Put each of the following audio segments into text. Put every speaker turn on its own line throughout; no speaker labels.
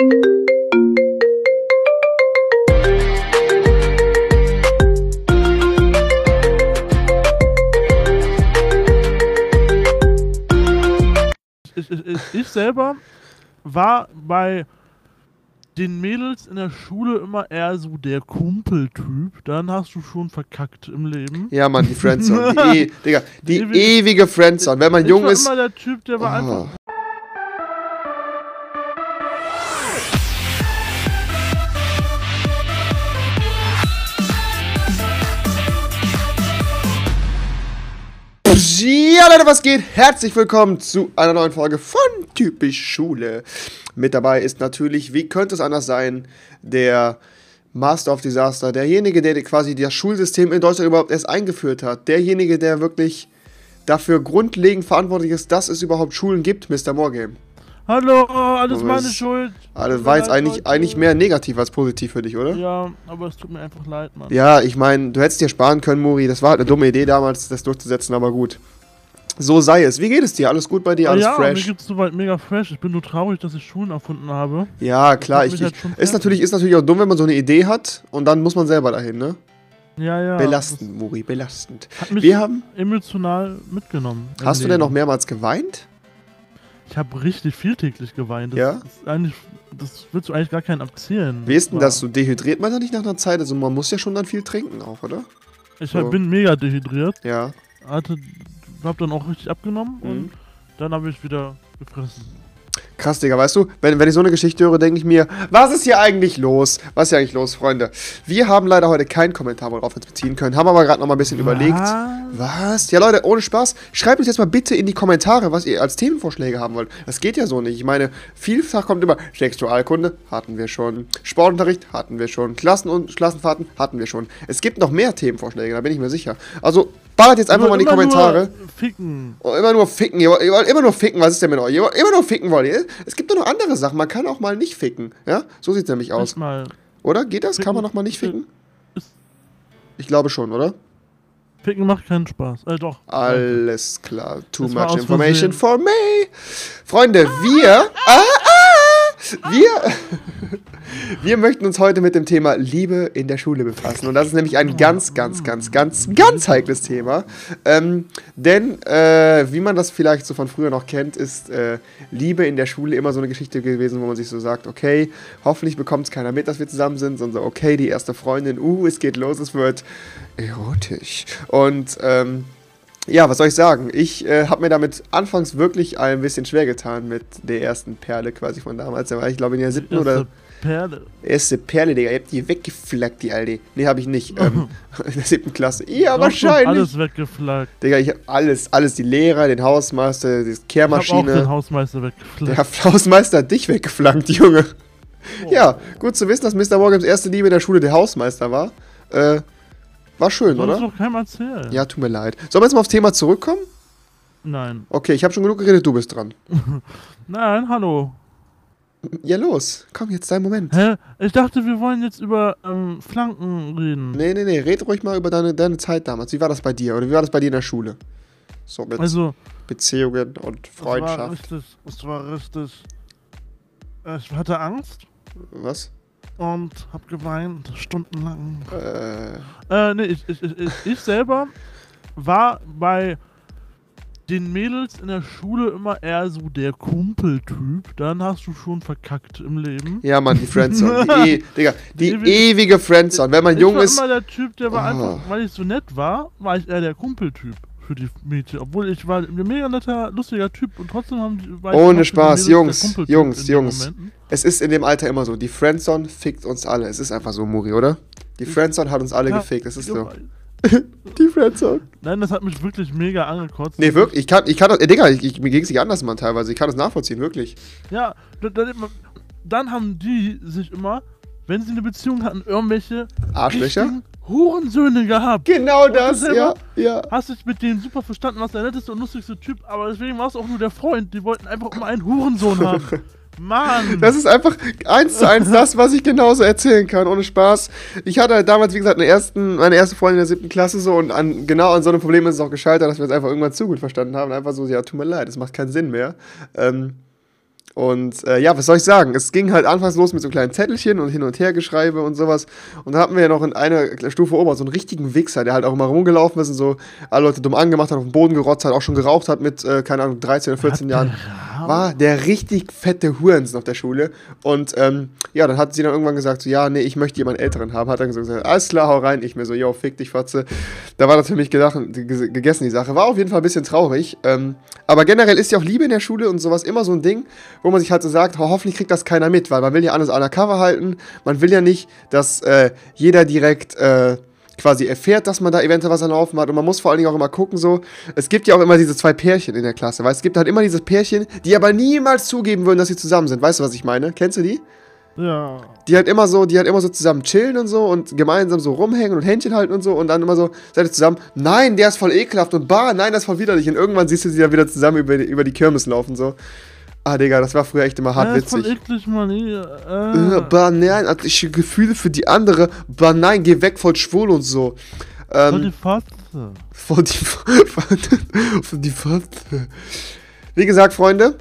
Ich, ich, ich, ich selber war bei den Mädels in der Schule immer eher so der Kumpeltyp. Dann hast du schon verkackt im Leben.
Ja, Mann, die Friendzone. Die, e Digga, die,
Die ewige-
ewige Friendzone. Wenn man
ich
jung
war
ist.
immer der Typ, der war einfach
Ja, Leute, was geht? Herzlich willkommen zu einer neuen Folge von Typisch Schule. Mit dabei ist natürlich, wie könnte es anders sein, der Master of Disaster, derjenige, der quasi das Schulsystem in Deutschland überhaupt erst eingeführt hat, derjenige, der wirklich dafür grundlegend verantwortlich ist, dass es überhaupt Schulen gibt, Mr. Morgame.
Hallo, alles meine
bist-
Schuld. Tut
war jetzt eigentlich,
Leute.
eigentlich mehr negativ als positiv für dich, oder?
Ja, aber es tut mir einfach leid, Mann.
Ja, ich meine, du hättest dir sparen können, Muri. Das war halt eine dumme Idee damals, das durchzusetzen, aber gut. So sei es. Wie geht es dir? Alles gut bei dir? Alles
ja, mir
fresh?
geht's soweit mega fresh. Ich bin nur traurig, dass ich Schulen erfunden habe.
Ja, klar. Ich, ich,
halt
ist, natürlich, ist natürlich auch dumm, wenn man so eine Idee hat und dann muss man selber dahin, ne?
Ja, ja.
belastend, Muri, belastend.
Hat mich
Wir haben.
emotional mitgenommen.
Hast du denn noch mehrmals geweint?
Ich habe richtig viel täglich geweint. Das
Ja?
Ist eigentlich, das willst du eigentlich gar keinen abzählen.
Wie ist denn das? So dehydriert man da nicht nach einer Zeit? Also man muss ja schon dann viel trinken auch, oder?
Ich
so?
bin mega dehydriert.
Ja.
Hatte, hab dann auch richtig abgenommen
Mhm.
und dann habe ich wieder gefressen.
Krass, Digga, weißt du, wenn, wenn ich so eine Geschichte höre, denke ich mir, was ist hier eigentlich los? Was ist hier eigentlich los, Freunde? Wir haben leider heute keinen Kommentar, worauf wir uns beziehen können, haben aber gerade noch mal ein bisschen überlegt. Was? Ja, Leute, ohne Spaß. Schreibt uns jetzt mal bitte in die Kommentare, was ihr als Themenvorschläge haben wollt. Das geht ja so nicht. Ich meine, vielfach kommt immer Sexualkunde, hatten wir schon. Sportunterricht, hatten wir schon. Klassen und Klassenfahrten, hatten wir schon. Es gibt noch mehr Themenvorschläge, da bin ich mir sicher. Also, ballert jetzt einfach mal in die
Immer
Kommentare.
Ficken.
Oh, immer nur ficken. Ihr wollt, ihr wollt immer nur ficken. Was ist denn mit euch? Ihr wollt immer nur ficken wollt ihr? Es gibt doch noch andere Sachen. Man kann auch mal nicht ficken. Ja? So sieht es nämlich aus.
Mal.
Oder? Geht das? Kann man
Ficken-
auch mal nicht ficken? Ich glaube schon, oder?
Ficken macht keinen Spaß. Äh, doch.
Alles klar. Too
Das
much information for me. Freunde, wir. Ah, ah, wir. Wir möchten uns heute mit dem Thema Liebe in der Schule befassen. Und das ist nämlich ein ganz, ganz, ganz, ganz, ganz heikles Thema. Ähm, denn, äh, wie man das vielleicht so von früher noch kennt, ist äh, Liebe in der Schule immer so eine Geschichte gewesen, wo man sich so sagt, okay, hoffentlich bekommt es keiner mit, dass wir zusammen sind, sondern so, okay, die erste Freundin, uh, es geht los, es wird erotisch. Und, ähm, ja, was soll ich sagen? Ich äh, habe mir damit anfangs wirklich ein bisschen schwer getan mit der ersten Perle quasi von damals. Da war ich glaube in der siebten
Erste
oder
Perle.
erste Perle, Digga. Ihr habt die weggeflaggt, die Alte. Nee, habe ich nicht. Ähm, in der siebten Klasse. Ja,
Doch,
wahrscheinlich.
Alles weggeflaggt.
Digga, ich habe alles, alles. Die Lehrer, den Hausmeister, die
Ich habe auch den
Kehrmaschine.
Hausmeister
Der
weggeflaggt.
Hausmeister hat dich weggeflankt, Junge.
Oh.
Ja, gut zu wissen, dass Mr. Morgans erste Liebe in der Schule der Hausmeister war. Äh, war schön,
Soll
oder?
doch keinem erzählen.
Ja, tut mir leid. Sollen wir jetzt mal aufs Thema zurückkommen?
Nein.
Okay, ich habe schon genug geredet, du bist dran.
Nein, hallo.
Ja, los. Komm, jetzt dein Moment.
Hä? Ich dachte, wir wollen jetzt über ähm, Flanken reden.
Nee, nee, nee. Red ruhig mal über deine, deine Zeit damals. Wie war das bei dir? Oder wie war das bei dir in der Schule? So mit
Also,
Beziehungen und
es war
Freundschaft.
richtig, es war richtig. äh, Ich hatte Angst
Was?
Und hab geweint, stundenlang.
Äh,
Äh, nee, ich, ich, ich, ich, ich selber war bei den Mädels in der Schule immer eher so der Kumpeltyp. Dann hast du schon verkackt im Leben.
ja, Mann, die Friendzone. Die, e Digga, die
Die ewige-
ewige Friendzone. Wenn man
ich
jung
war
ist.
immer der Typ, der war
Oh.
einfach, weil ich so nett war, war ich eher der Kumpeltyp für die Mädchen. Obwohl ich war ein mega netter, lustiger Typ und trotzdem haben die.
Ohne Spaß, Jungs, Jungs, Jungs. Es ist in dem Alter immer so. Die Friendzone fickt uns alle. Es ist einfach so, Muri, oder? Die Friendzone hat uns alle
Ja,
gefickt. Es ist so. Die Friendzone.
Nein, das hat mich wirklich mega angekotzt.
Nee, wirklich. Ich kann, ich kann das. Äh, Digga, ich, ich, mir ging es nicht anders, Mann, teilweise. Ich kann das nachvollziehen, wirklich.
Ja, dann, dann, dann haben die sich immer, wenn sie eine Beziehung hatten, irgendwelche
Arschlöcher?
Hurensöhne gehabt.
Genau das, ja, ja.
Hast dich mit denen super verstanden, was der netteste und lustigste Typ, aber deswegen war es auch nur der Freund. Die wollten einfach immer einen Hurensohn haben. Mann!
Das ist einfach eins zu eins das, was ich genauso erzählen kann, ohne Spaß. Ich hatte halt damals, wie gesagt, ersten, meine erste Freundin in der siebten Klasse so und an, genau an so einem Problem ist es auch gescheitert, dass wir es einfach irgendwann zu gut verstanden haben. Einfach so, ja, tut mir leid, das macht keinen Sinn mehr. Ähm, und äh, ja, was soll ich sagen? Es ging halt anfangs los mit so kleinen Zettelchen und hin und her Geschreibe und sowas. Und da hatten wir ja noch in einer Stufe oben so einen richtigen Wichser, der halt auch immer rumgelaufen ist und so alle Leute dumm angemacht hat, auf den Boden gerotzt hat, auch schon geraucht hat mit, äh, keine Ahnung, 13 oder 14 Jahren. War der richtig fette Hurensen auf der Schule. Und ähm, ja, dann hat sie dann irgendwann gesagt, so, ja, nee, ich möchte jemanden Älteren haben. Hat dann gesagt, alles klar, hau rein. Ich mir so, yo, fick dich, Fotze. Da war das für mich gedacht, gegessen, die Sache. War auf jeden Fall ein bisschen traurig. Ähm, aber generell ist ja auch Liebe in der Schule und sowas immer so ein Ding, wo man sich halt so sagt, ho hoffentlich kriegt das keiner mit, weil man will ja alles undercover halten. Man will ja nicht, dass äh, jeder direkt äh, quasi erfährt, dass man da eventuell was Laufen hat. Und man muss vor allen Dingen auch immer gucken, so. Es gibt ja auch immer diese zwei Pärchen in der Klasse, weil es gibt halt immer diese Pärchen, die aber niemals zugeben würden, dass sie zusammen sind. Weißt du, was ich meine? Kennst du die?
Ja.
Die halt immer so, die halt immer so zusammen chillen und so und gemeinsam so rumhängen und Händchen halten und so und dann immer so, seid ihr zusammen, nein, der ist voll ekelhaft und bah, nein, das ist voll widerlich. Und irgendwann siehst du sie dann wieder zusammen über die, über die Kirmes laufen, so. Ah, Digga, das war früher echt immer hart
Ja, ist voll
witzig.
eklig, Mann. Äh,
Äh, bah, nein, hatte ich Gefühle für die andere. Bah, nein, geh weg, voll schwul und so.
voll die
Ähm,
Fotze.
voll die, voll die Fotze. Wie gesagt, Freunde,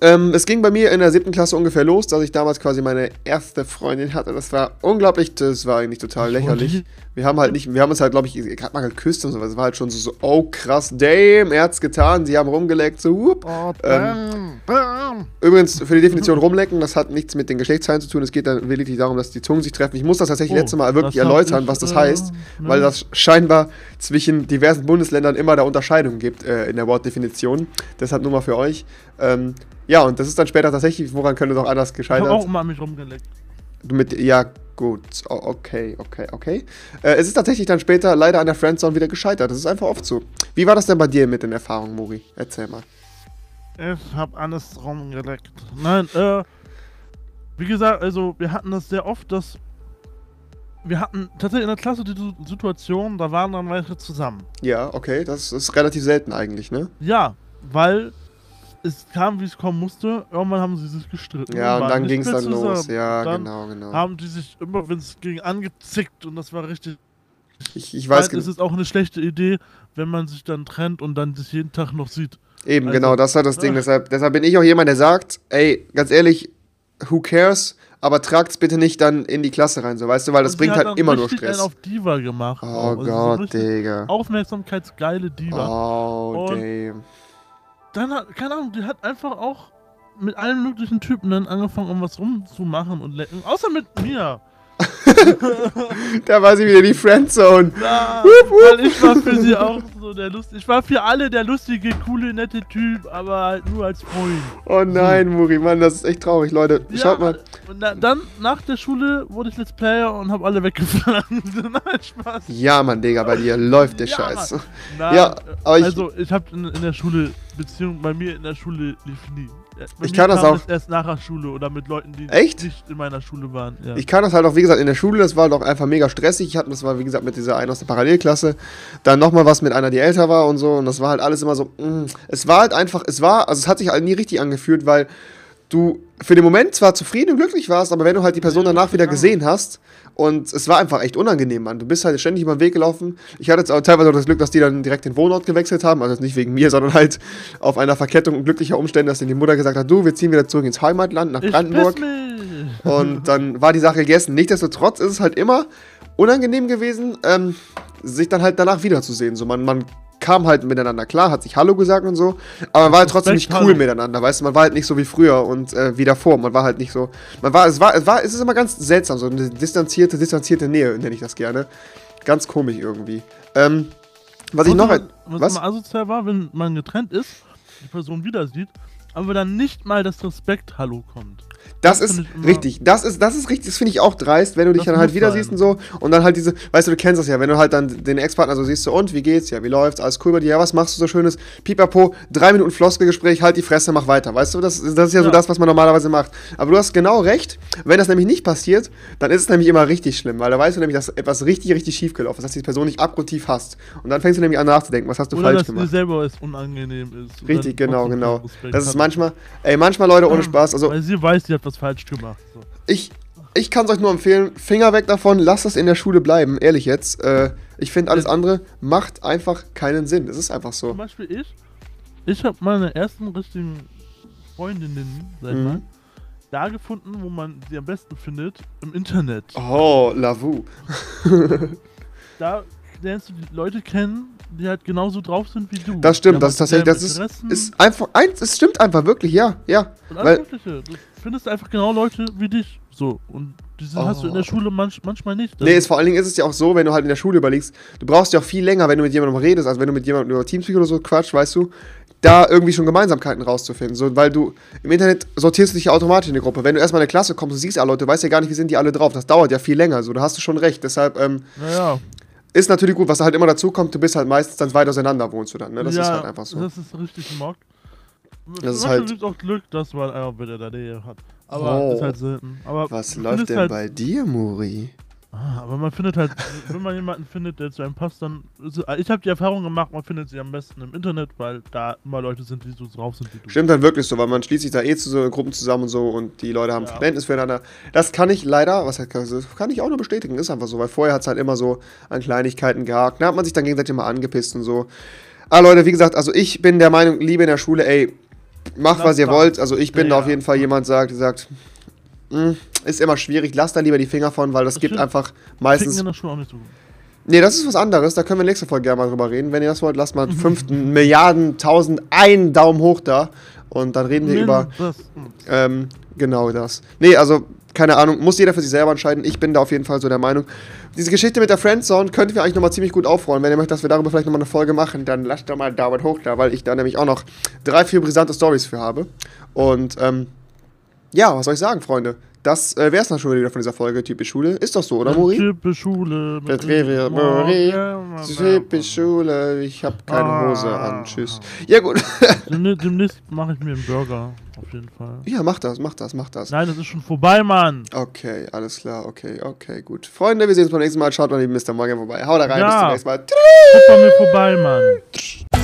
ähm, es ging bei mir in der siebten Klasse ungefähr los, dass ich damals quasi meine erste Freundin hatte. Das war unglaublich, das war eigentlich total lächerlich. Wir haben halt nicht, wir haben uns halt, glaube ich, gerade mal geküsst und so. Es war halt schon so, so, oh krass, damn, er hat's getan. Sie haben rumgeleckt, so, whoop.
Oh,
Ähm,
bam, bam.
Übrigens, für die Definition rumlecken, das hat nichts mit den Geschlechtsteilen zu tun. Es geht dann lediglich darum, dass die Zungen sich treffen. Ich muss das tatsächlich
Oh,
letzte Mal wirklich erläutern,
ich,
was das
äh,
heißt,
ne.
weil das scheinbar zwischen diversen Bundesländern immer da Unterscheidungen gibt äh, in der Wortdefinition. Deshalb nur mal für euch. Ähm, ja, und das ist dann später tatsächlich, woran könnte es auch anders
Ich hab auch
gescheitert?
an mich rumgeleckt.
Mit, ja, gut. Okay, okay, okay. Äh, es ist tatsächlich dann später leider an der Friendzone wieder gescheitert. Das ist einfach oft so. Wie war das denn bei dir mit den Erfahrungen, Mori? Erzähl mal.
Ich hab alles rumgeleckt. Nein, äh, wie gesagt, also wir hatten das sehr oft, dass wir hatten tatsächlich in der Klasse die Situation, da waren dann welche zusammen.
Ja, okay, das ist relativ selten eigentlich, ne?
Ja, weil es kam, wie es kommen musste. Irgendwann haben sie sich gestritten.
Ja, und dann ging es dann los.
zusammen.
Ja,
dann
genau, genau.
Haben die sich immer, wenn es ging, angezickt und das war richtig.
Ich, ich weiß
Weil es ist auch eine schlechte Idee, wenn man sich dann trennt und dann sich jeden Tag noch sieht.
Eben,
also-
genau, das ist halt das Ding. Deshalb, deshalb bin ich auch jemand, der sagt, ey, ganz ehrlich, who cares? Aber tragt's bitte nicht dann in die Klasse rein, so weißt du, weil das bringt halt immer nur Stress.
einen auf Diva gemacht.
Oh.
Also so
Gott,
richtig
Digga.
Aufmerksamkeitsgeile Diva.
Oh,
Und-
damn.
Dann hat, keine Ahnung, die hat einfach auch mit allen möglichen Typen dann angefangen, um was rumzumachen und lecken. Außer mit mir.
Da war sie wieder die Friendzone.
Ja, weil ich war für sie auch so der lustige. Ich war für alle der lustige, coole, nette Typ, aber halt nur als Freund.
Oh nein, Muri, Mann, das ist echt traurig, Leute. Schaut mal.
Und na, dann, nach der Schule, wurde ich Let's Player und hab alle weggefallen. Nein, Spaß.
Ja, Mann, Digga, bei dir läuft der
Ja,
Scheiß.
Nein,
Ja, aber ich-
Also, ich hab in, in der Schule, Beziehung bei mir in der Schule lief nie. Äh, Bei
Ich kann das auch-
erst nach der Schule oder mit Leuten, die
Echt?
nicht in meiner Schule waren. Ja.
Ich kann das halt auch, wie gesagt, in der Schule, das war doch einfach mega stressig. Ich hatte das war, wie gesagt, mit dieser einen aus der Parallelklasse. Dann nochmal was mit einer, die älter war und so. Und das war halt alles immer so, mm. es war halt einfach, es war, also es hat sich halt nie richtig angefühlt, weil du für den Moment zwar zufrieden und glücklich warst, aber wenn du halt die Person danach wieder gesehen hast und es war einfach echt unangenehm, Mann. Du bist halt ständig über den Weg gelaufen. Ich hatte jetzt auch teilweise auch das Glück, dass die dann direkt den Wohnort gewechselt haben, also nicht wegen mir, sondern halt auf einer Verkettung glücklicher Umstände, dass dann die Mutter gesagt hat, du, wir ziehen wieder zurück ins Heimatland, nach Brandenburg. Und dann war die Sache gegessen. Nichtsdestotrotz ist es halt immer unangenehm gewesen, ähm, sich dann halt danach wiederzusehen. So, man, man kam halt miteinander klar, hat sich Hallo gesagt und so, aber man war halt trotzdem nicht cool
Hallo.
miteinander, weißt du, man war halt nicht so wie früher und äh, wie davor. Man war halt nicht so. Man war, es war, es war, es ist immer ganz seltsam, so eine distanzierte, distanzierte Nähe, nenne ich das gerne. Ganz komisch irgendwie. Ähm, was ich noch.
was,
Was?
was immer asozial war, wenn man getrennt ist, die Person wieder sieht, aber dann nicht mal das Respekt-Hallo kommt.
Das
Das
ist richtig. Das ist, das ist richtig, das finde ich auch dreist, wenn du dich dann halt wieder siehst und so. Und dann halt diese, weißt du, du kennst das ja, wenn du halt dann den Ex-Partner so siehst, so und, wie geht's? Ja, wie läuft's? Alles cool bei dir? Ja, was machst du so Schönes? Pipapo, drei Minuten Floskelgespräch, halt die Fresse, mach weiter. Weißt du, das, das ist ja so
Ja.
das, was man normalerweise macht. Aber du hast genau recht, wenn das nämlich nicht passiert, dann ist es nämlich immer richtig schlimm, weil da weißt du nämlich, dass etwas richtig, richtig schief gelaufen ist, dass die Person nicht abgrundtief hasst. Und dann fängst du nämlich an nachzudenken, was hast du
Oder
falsch
dass dir
gemacht.
selber es unangenehm ist.
Richtig, genau, genau. Das ist. Manchmal, ey, manchmal Leute ohne Spaß, also
Weil sie weiß, sie hat was falsch gemacht. So.
ich, ich kann es euch nur empfehlen, Finger weg davon, lasst das in der Schule bleiben, ehrlich jetzt. Äh, ich finde, alles andere macht einfach keinen Sinn. Es ist einfach so.
Zum Beispiel ich. Ich habe meine ersten richtigen Freundinnen, sag
Mhm.
mal, da gefunden, wo man sie am besten findet, im Internet.
Oh, Lavu.
Da lernst du die Leute kennen, die halt genauso drauf sind wie du.
Das stimmt,
Die
das ist tatsächlich, das ist, ist einfach, eins, es stimmt einfach wirklich, ja, ja.
und
weil-
alles Mögliche. Du findest einfach genau Leute wie dich. So. Und diese hast du in
Oh.
der Schule manch, manchmal nicht.
Nee, ist, vor allen Dingen ist es ja auch so, wenn du halt in der Schule überlegst, du brauchst ja auch viel länger, wenn du mit jemandem redest, als wenn du mit jemandem über Teamspeak oder so quatsch, weißt du, da irgendwie schon Gemeinsamkeiten rauszufinden. So, weil du im Internet sortierst du dich ja automatisch in eine Gruppe. Wenn du erstmal in eine Klasse kommst, du siehst ja Leute, du weißt ja gar nicht, wie sind die alle drauf. Das dauert ja viel länger, so, da hast du schon recht. Deshalb ähm,
naja.
Ist natürlich gut, was halt immer dazu kommt, du bist halt meistens dann weit auseinander wohnst du dann, ne? Das
ja,
ist halt einfach so.
Das ist richtig Mock.
Das ist halt-
gibt's auch Glück, dass man einfach mit in der Nähe hat. Aber
Oh.
ist halt selten. Aber
Was läuft denn
halt,
bei dir, Muri?
Ah, aber man findet halt, wenn man jemanden findet, der zu einem passt, dann. Ich habe die Erfahrung gemacht, man findet sie am besten im Internet, weil da immer Leute sind, die so drauf sind wie du.
Stimmt halt wirklich so, weil man schließt sich da eh zu so Gruppen zusammen und so und die Leute haben
Ja.
Verständnis füreinander. Das kann ich leider, was heißt, das kann ich auch nur bestätigen, ist einfach so, weil vorher hat es halt immer so an Kleinigkeiten gehakt. Da hat man sich dann gegenseitig mal angepisst und so. Ah, Leute, wie gesagt, also ich bin der Meinung, Liebe in der Schule, ey, macht was ihr wollt. Also ich bin da
Ja.
auf jeden Fall jemand, sagt, der sagt, "Hm, ist immer schwierig, lasst da lieber die Finger von, weil das
Das
gibt
stimmt.
einfach
Ficken
meistens.
in der Schule auch nicht so gut.
Nee, das ist was anderes. Da können wir nächste Folge gerne mal drüber reden. Wenn ihr das wollt, lasst mal 5 Milliarden, 1000, einen Daumen hoch da. Und dann reden wir über
Das, hm.
ähm, genau das. Nee, also, keine Ahnung, muss jeder für sich selber entscheiden. Ich bin da auf jeden Fall so der Meinung. Diese Geschichte mit der Friendzone könnten wir eigentlich nochmal ziemlich gut aufrollen. Wenn ihr möchtet, dass wir darüber vielleicht nochmal eine Folge machen, dann lasst doch mal einen Daumen hoch da, weil ich da nämlich auch noch drei, vier brisante Stories für habe. Und, ähm, ja, was soll ich sagen, Freunde? Das äh, wäre es dann schon wieder von dieser Folge Typisch Schule. Ist doch so, oder, Muri?
Typisch Schule. Oh,
Typisch Schule, ich hab keine
Ah.
Hose an. Tschüss. Ja, gut.
Demnä- Demnächst mache ich mir einen Burger. Auf jeden Fall.
Ja, mach das, mach das, mach das.
Nein, das ist schon vorbei, Mann.
Okay, alles klar, okay, okay, gut. Freunde, wir sehen uns beim nächsten Mal. Schaut mal neben Mr. Morgan vorbei. Haut da rein,
Ja.
bis zum nächsten Mal.
Guck bei mir vorbei, Mann.